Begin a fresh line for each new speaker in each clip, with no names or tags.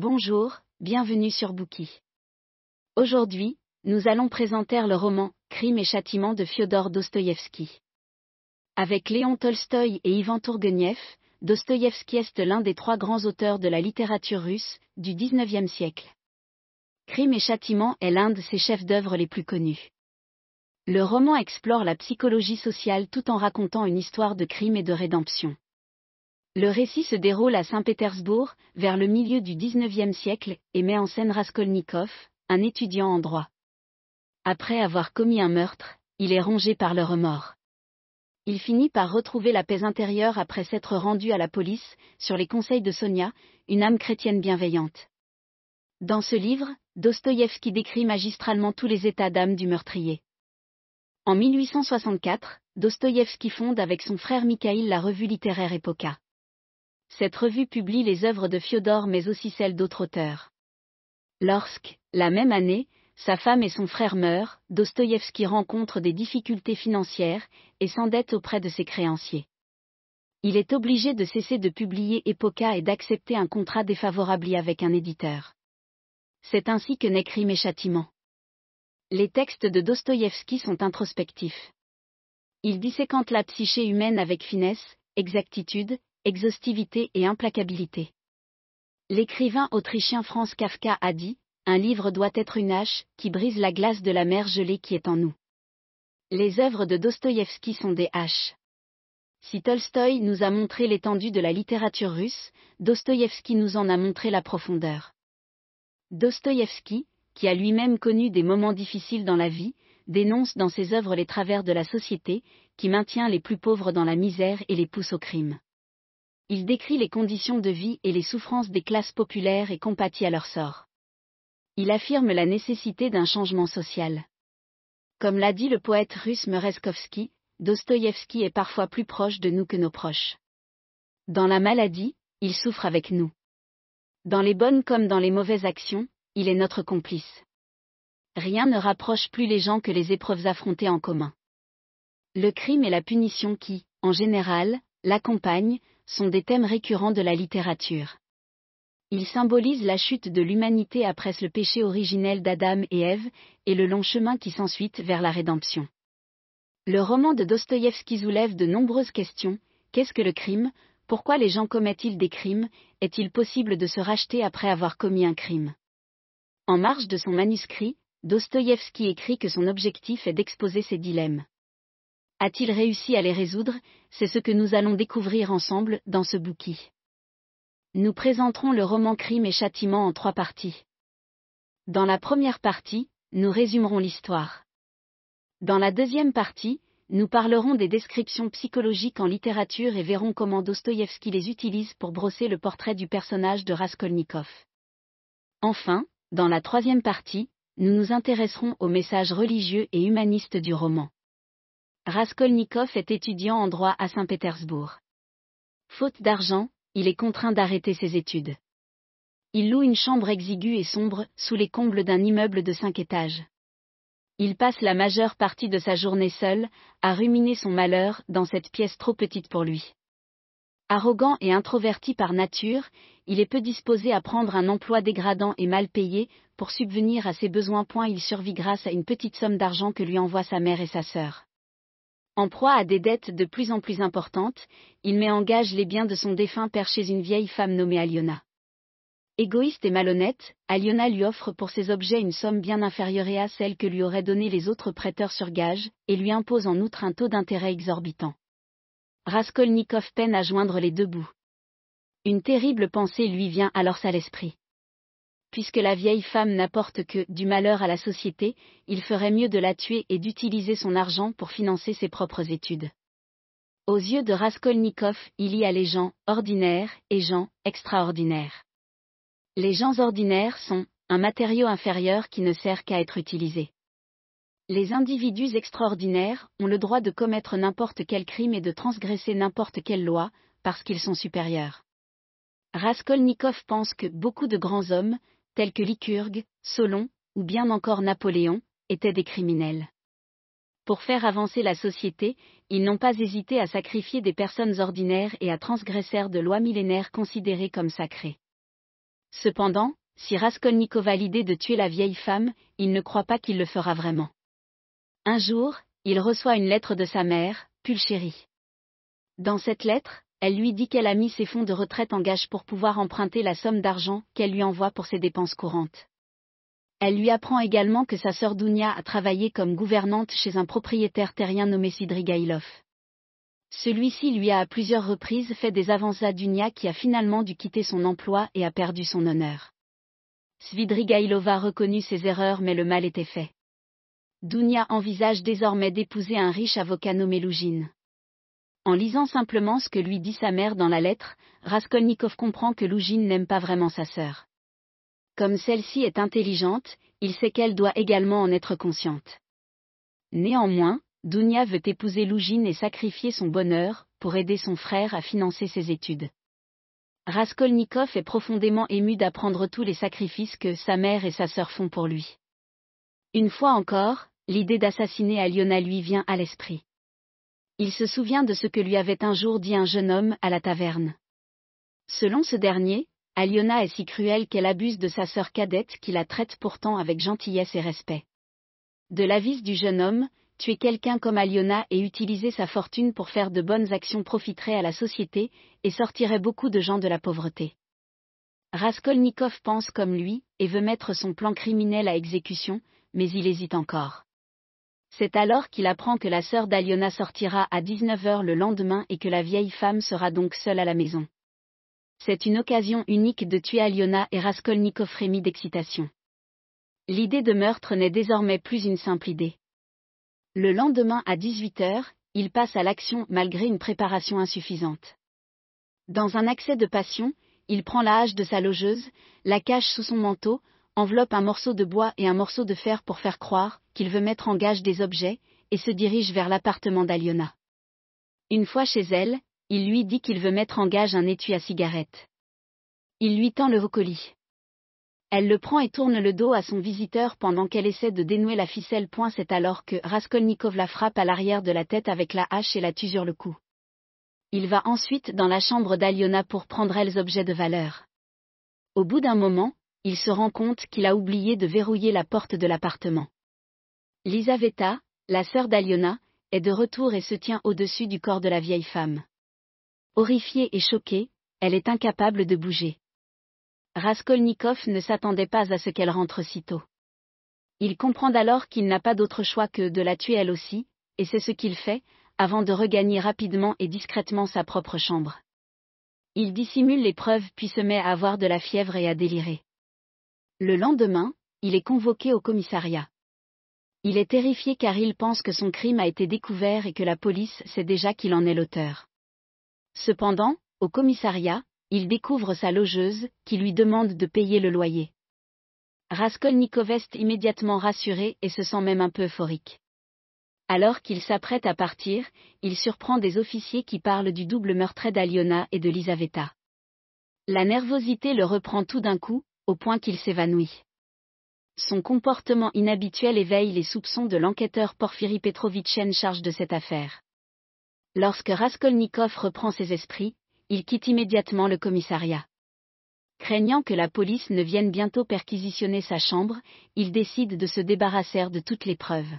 Bonjour, bienvenue sur Bookie. Aujourd'hui, nous allons présenter le roman Crime et châtiment de Fyodor Dostoïevski. Avec Léon Tolstoï et Ivan Tourguenieff, Dostoïevski est l'un des trois grands auteurs de la littérature russe du XIXe siècle. Crime et châtiment est l'un de ses chefs-d'œuvre les plus connus. Le roman explore la psychologie sociale tout en racontant une histoire de crime et de rédemption. Le récit se déroule à Saint-Pétersbourg, vers le milieu du XIXe siècle, et met en scène Raskolnikov, un étudiant en droit. Après avoir commis un meurtre, il est rongé par le remords. Il finit par retrouver la paix intérieure après s'être rendu à la police, sur les conseils de Sonia, une âme chrétienne bienveillante. Dans ce livre, Dostoïevski décrit magistralement tous les états d'âme du meurtrier. En 1864, Dostoïevski fonde avec son frère Mikhail la revue littéraire Epoca. Cette revue publie les œuvres de Fyodor mais aussi celles d'autres auteurs. Lorsque, la même année, sa femme et son frère meurent, Dostoïevski rencontre des difficultés financières et s'endette auprès de ses créanciers. Il est obligé de cesser de publier Epoca et d'accepter un contrat défavorable avec un éditeur. C'est ainsi que naît Crime et Châtiment. Les textes de Dostoïevski sont introspectifs. Il disséquente la psyché humaine avec finesse, exactitude, exhaustivité et implacabilité. L'écrivain autrichien Franz Kafka a dit, Un livre doit être une hache qui brise la glace de la mer gelée qui est en nous. Les œuvres de Dostoïevski sont des haches. Si Tolstoï nous a montré l'étendue de la littérature russe, Dostoïevski nous en a montré la profondeur. Dostoïevski, qui a lui-même connu des moments difficiles dans la vie, dénonce dans ses œuvres les travers de la société, qui maintient les plus pauvres dans la misère et les pousse au crime. Il décrit les conditions de vie et les souffrances des classes populaires et compatit à leur sort. Il affirme la nécessité d'un changement social. Comme l'a dit le poète russe Mereskovski, Dostoïevski est parfois plus proche de nous que nos proches. Dans la maladie, il souffre avec nous. Dans les bonnes comme dans les mauvaises actions, il est notre complice. Rien ne rapproche plus les gens que les épreuves affrontées en commun. Le crime et la punition qui, en général, l'accompagnent, sont des thèmes récurrents de la littérature. Ils symbolisent la chute de l'humanité après le péché originel d'Adam et Ève, et le long chemin qui s'ensuit vers la rédemption. Le roman de Dostoïevski soulève de nombreuses questions. Qu'est-ce que le crime? Pourquoi les gens commettent-ils des crimes? Est-il possible de se racheter après avoir commis un crime? En marge de son manuscrit, Dostoïevski écrit que son objectif est d'exposer ces dilemmes. A-t-il réussi à les résoudre? C'est ce que nous allons découvrir ensemble dans ce bouquet. Nous présenterons le roman Crime et Châtiment en trois parties. Dans la première partie, nous résumerons l'histoire. Dans la deuxième partie, nous parlerons des descriptions psychologiques en littérature et verrons comment Dostoïevski les utilise pour brosser le portrait du personnage de Raskolnikov. Enfin, dans la troisième partie, nous nous intéresserons au message religieux et humaniste du roman. Raskolnikov est étudiant en droit à Saint-Pétersbourg. Faute d'argent, il est contraint d'arrêter ses études. Il loue une chambre exiguë et sombre, sous les combles d'un immeuble de cinq étages. Il passe la majeure partie de sa journée seul, à ruminer son malheur dans cette pièce trop petite pour lui. Arrogant et introverti par nature, il est peu disposé à prendre un emploi dégradant et mal payé, pour subvenir à ses besoins. Il survit grâce à une petite somme d'argent que lui envoient sa mère et sa sœur. En proie à des dettes de plus en plus importantes, il met en gage les biens de son défunt père chez une vieille femme nommée Aliona. Égoïste et malhonnête, Aliona lui offre pour ses objets une somme bien inférieure à celle que lui auraient donné les autres prêteurs sur gage, et lui impose en outre un taux d'intérêt exorbitant. Raskolnikov peine à joindre les deux bouts. Une terrible pensée lui vient alors à l'esprit puisque la vieille femme n'apporte que du malheur à la société, il ferait mieux de la tuer et d'utiliser son argent pour financer ses propres études. Aux yeux de Raskolnikov, il y a les gens ordinaires et gens extraordinaires. Les gens ordinaires sont un matériau inférieur qui ne sert qu'à être utilisé. Les individus extraordinaires ont le droit de commettre n'importe quel crime et de transgresser n'importe quelle loi, parce qu'ils sont supérieurs. Raskolnikov pense que beaucoup de grands hommes, tels que Lycurgue, Solon, ou bien encore Napoléon, étaient des criminels. Pour faire avancer la société, ils n'ont pas hésité à sacrifier des personnes ordinaires et à transgresser de lois millénaires considérées comme sacrées. Cependant, si Raskolnikov a l'idée de tuer la vieille femme, il ne croit pas qu'il le fera vraiment. Un jour, il reçoit une lettre de sa mère, Pulchérie. Dans cette lettre, elle lui dit qu'elle a mis ses fonds de retraite en gage pour pouvoir emprunter la somme d'argent qu'elle lui envoie pour ses dépenses courantes. Elle lui apprend également que sa sœur Dounia a travaillé comme gouvernante chez un propriétaire terrien nommé Sidrigailov. Celui-ci lui a à plusieurs reprises fait des avances à Dunia qui a finalement dû quitter son emploi et a perdu son honneur. Svidrigailova reconnut ses erreurs mais le mal était fait. Dounia envisage désormais d'épouser un riche avocat nommé Lougine. En lisant simplement ce que lui dit sa mère dans la lettre, Raskolnikov comprend que Lougine n'aime pas vraiment sa sœur. Comme celle-ci est intelligente, il sait qu'elle doit également en être consciente. Néanmoins, Dounia veut épouser Lougine et sacrifier son bonheur, pour aider son frère à financer ses études. Raskolnikov est profondément ému d'apprendre tous les sacrifices que sa mère et sa sœur font pour lui. Une fois encore, l'idée d'assassiner Aliona lui vient à l'esprit. Il se souvient de ce que lui avait un jour dit un jeune homme à la taverne. Selon ce dernier, Aliona est si cruelle qu'elle abuse de sa sœur cadette qui la traite pourtant avec gentillesse et respect. De l'avis du jeune homme, tuer quelqu'un comme Aliona et utiliser sa fortune pour faire de bonnes actions profiterait à la société, et sortirait beaucoup de gens de la pauvreté. Raskolnikov pense comme lui, et veut mettre son plan criminel à exécution, mais il hésite encore. C'est alors qu'il apprend que la sœur d'Aliona sortira à 19h le lendemain et que la vieille femme sera donc seule à la maison. C'est une occasion unique de tuer Aliona et Raskolnikov frémit d'excitation. L'idée de meurtre n'est désormais plus une simple idée. Le lendemain à 18h, il passe à l'action malgré une préparation insuffisante. Dans un accès de passion, il prend la hache de sa logeuse, la cache sous son manteau, enveloppe un morceau de bois et un morceau de fer pour faire croire qu'il veut mettre en gage des objets, et se dirige vers l'appartement d'Aliona. Une fois chez elle, il lui dit qu'il veut mettre en gage un étui à cigarette. Il lui tend le colis. Elle le prend et tourne le dos à son visiteur pendant qu'elle essaie de dénouer la ficelle. C'est alors que Raskolnikov la frappe à l'arrière de la tête avec la hache et la tue sur le cou. Il va ensuite dans la chambre d'Aliona pour prendre les objets de valeur. Au bout d'un moment, il se rend compte qu'il a oublié de verrouiller la porte de l'appartement. Lisaveta, la sœur d'Aliona, est de retour et se tient au-dessus du corps de la vieille femme. Horrifiée et choquée, elle est incapable de bouger. Raskolnikov ne s'attendait pas à ce qu'elle rentre si tôt. Il comprend alors qu'il n'a pas d'autre choix que de la tuer elle aussi, et c'est ce qu'il fait, avant de regagner rapidement et discrètement sa propre chambre. Il dissimule les preuves puis se met à avoir de la fièvre et à délirer. Le lendemain, il est convoqué au commissariat. Il est terrifié car il pense que son crime a été découvert et que la police sait déjà qu'il en est l'auteur. Cependant, au commissariat, il découvre sa logeuse, qui lui demande de payer le loyer. Raskolnikov est immédiatement rassuré et se sent même un peu euphorique. Alors qu'il s'apprête à partir, il surprend des officiers qui parlent du double meurtre d'Aliona et de Lisaveta. La nervosité le reprend tout d'un coup, au point qu'il s'évanouit. Son comportement inhabituel éveille les soupçons de l'enquêteur Porfiri Petrovitch en charge de cette affaire. Lorsque Raskolnikov reprend ses esprits, il quitte immédiatement le commissariat. Craignant que la police ne vienne bientôt perquisitionner sa chambre, il décide de se débarrasser de toutes les preuves.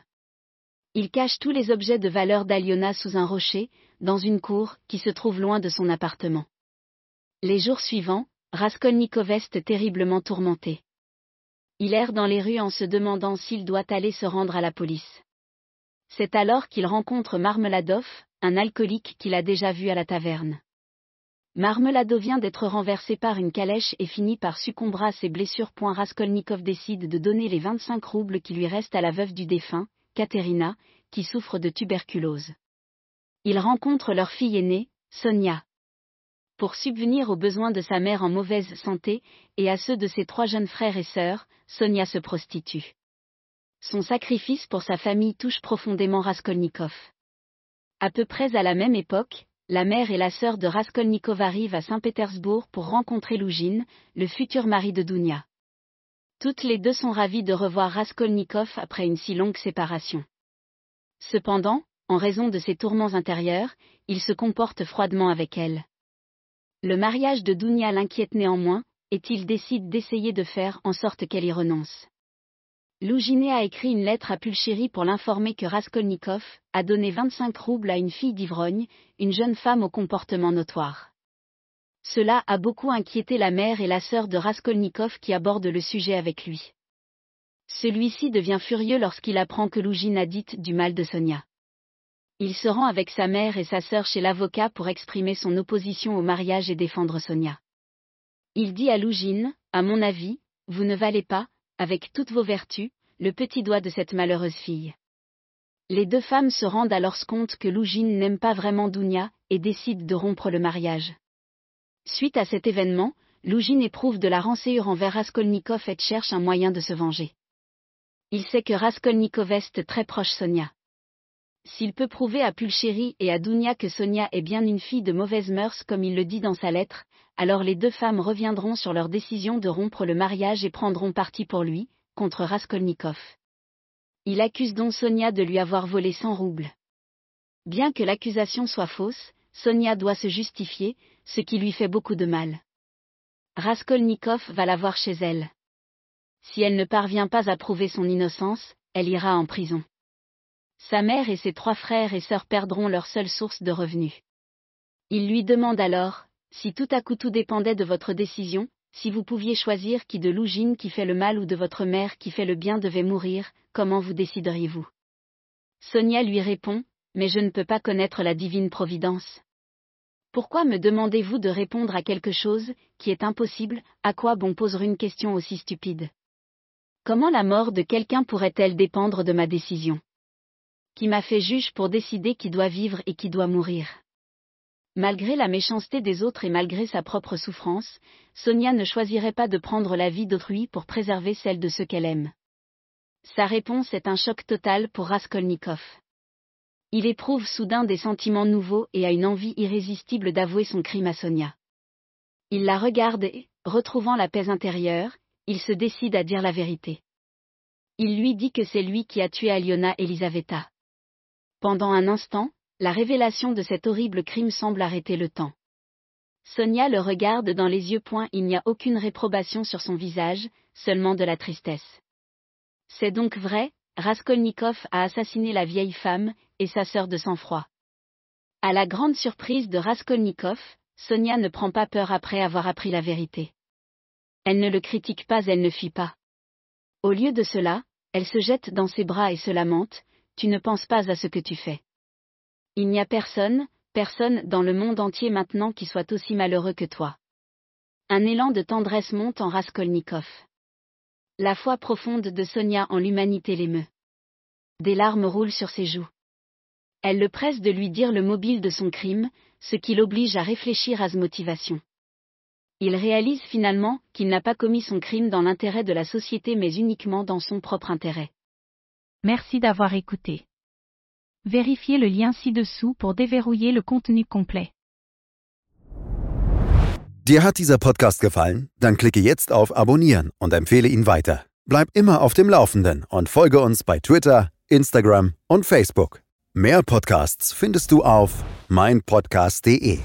Il cache tous les objets de valeur d'Aliona sous un rocher, dans une cour qui se trouve loin de son appartement. Les jours suivants, Raskolnikov est terriblement tourmenté. Il erre dans les rues en se demandant s'il doit aller se rendre à la police. C'est alors qu'il rencontre Marmeladov, un alcoolique qu'il a déjà vu à la taverne. Marmelado vient d'être renversé par une calèche et finit par succomber à ses blessures. Raskolnikov décide de donner les 25 roubles qui lui restent à la veuve du défunt, Katerina, qui souffre de tuberculose. Il rencontre leur fille aînée, Sonia. Pour subvenir aux besoins de sa mère en mauvaise santé, et à ceux de ses trois jeunes frères et sœurs, Sonia se prostitue. Son sacrifice pour sa famille touche profondément Raskolnikov. À peu près à la même époque, la mère et la sœur de Raskolnikov arrivent à Saint-Pétersbourg pour rencontrer Lougine, le futur mari de Dounia. Toutes les deux sont ravies de revoir Raskolnikov après une si longue séparation. Cependant, en raison de ses tourments intérieurs, il se comporte froidement avec elle. Le mariage de Dounia l'inquiète néanmoins, et il décide d'essayer de faire en sorte qu'elle y renonce. Louginé a écrit une lettre à Pulchéry pour l'informer que Raskolnikov a donné 25 roubles à une fille d'ivrogne, une jeune femme au comportement notoire. Cela a beaucoup inquiété la mère et la sœur de Raskolnikov qui abordent le sujet avec lui. Celui-ci devient furieux lorsqu'il apprend que Lougine a dit du mal de Sonia. Il se rend avec sa mère et sa sœur chez l'avocat pour exprimer son opposition au mariage et défendre Sonia. Il dit à Lougine, à mon avis, vous ne valez pas, avec toutes vos vertus, le petit doigt de cette malheureuse fille. Les deux femmes se rendent alors compte que Lougine n'aime pas vraiment Dounia, et décide de rompre le mariage. Suite à cet événement, Lougine éprouve de la rancœur envers Raskolnikov et cherche un moyen de se venger. Il sait que Raskolnikov est très proche Sonia. S'il peut prouver à Pulchéry et à Dounia que Sonia est bien une fille de mauvaise mœurs comme il le dit dans sa lettre, alors les deux femmes reviendront sur leur décision de rompre le mariage et prendront parti pour lui, contre Raskolnikov. Il accuse donc Sonia de lui avoir volé 100 roubles. Bien que l'accusation soit fausse, Sonia doit se justifier, ce qui lui fait beaucoup de mal. Raskolnikov va la voir chez elle. Si elle ne parvient pas à prouver son innocence, elle ira en prison. Sa mère et ses trois frères et sœurs perdront leur seule source de revenus. Il lui demande alors, si tout à coup tout dépendait de votre décision, si vous pouviez choisir qui de Lougine qui fait le mal ou de votre mère qui fait le bien devait mourir, comment vous décideriez-vous? Sonia lui répond, Mais je ne peux pas connaître la divine providence. Pourquoi me demandez-vous de répondre à quelque chose, qui est impossible, à quoi bon poser une question aussi stupide? Comment la mort de quelqu'un pourrait-elle dépendre de ma décision? Qui m'a fait juge pour décider qui doit vivre et qui doit mourir Malgré la méchanceté des autres et malgré sa propre souffrance, Sonia ne choisirait pas de prendre la vie d'autrui pour préserver celle de ceux qu'elle aime. Sa réponse est un choc total pour Raskolnikov. Il éprouve soudain des sentiments nouveaux et a une envie irrésistible d'avouer son crime à Sonia. Il la regarde et, retrouvant la paix intérieure, il se décide à dire la vérité. Il lui dit que c'est lui qui a tué Aliona Elisaveta. Pendant un instant, la révélation de cet horrible crime semble arrêter le temps. Sonia le regarde dans les yeux. Point, il n'y a aucune réprobation sur son visage, seulement de la tristesse. C'est donc vrai, Raskolnikov a assassiné la vieille femme, et sa sœur de sang-froid. À la grande surprise de Raskolnikov, Sonia ne prend pas peur après avoir appris la vérité. Elle ne le critique pas, elle ne fuit pas. Au lieu de cela, elle se jette dans ses bras et se lamente, Tu ne penses pas à ce que tu fais. Il n'y a personne, personne dans le monde entier maintenant qui soit aussi malheureux que toi. Un élan de tendresse monte en Raskolnikov. La foi profonde de Sonia en l'humanité l'émeut. Des larmes roulent sur ses joues. Elle le presse de lui dire le mobile de son crime, ce qui l'oblige à réfléchir à sa motivation. Il réalise finalement qu'il n'a pas commis son crime dans l'intérêt de la société mais uniquement dans son propre intérêt.
Merci d'avoir écouté. Vérifiez le lien ci-dessous pour déverrouiller le contenu complet.
Dir hat dieser Podcast gefallen? Dann klicke jetzt auf Abonnieren und empfehle ihn weiter. Bleib immer auf dem Laufenden und folge uns bei Twitter, Instagram und Facebook. Mehr Podcasts findest du auf meinpodcast.de.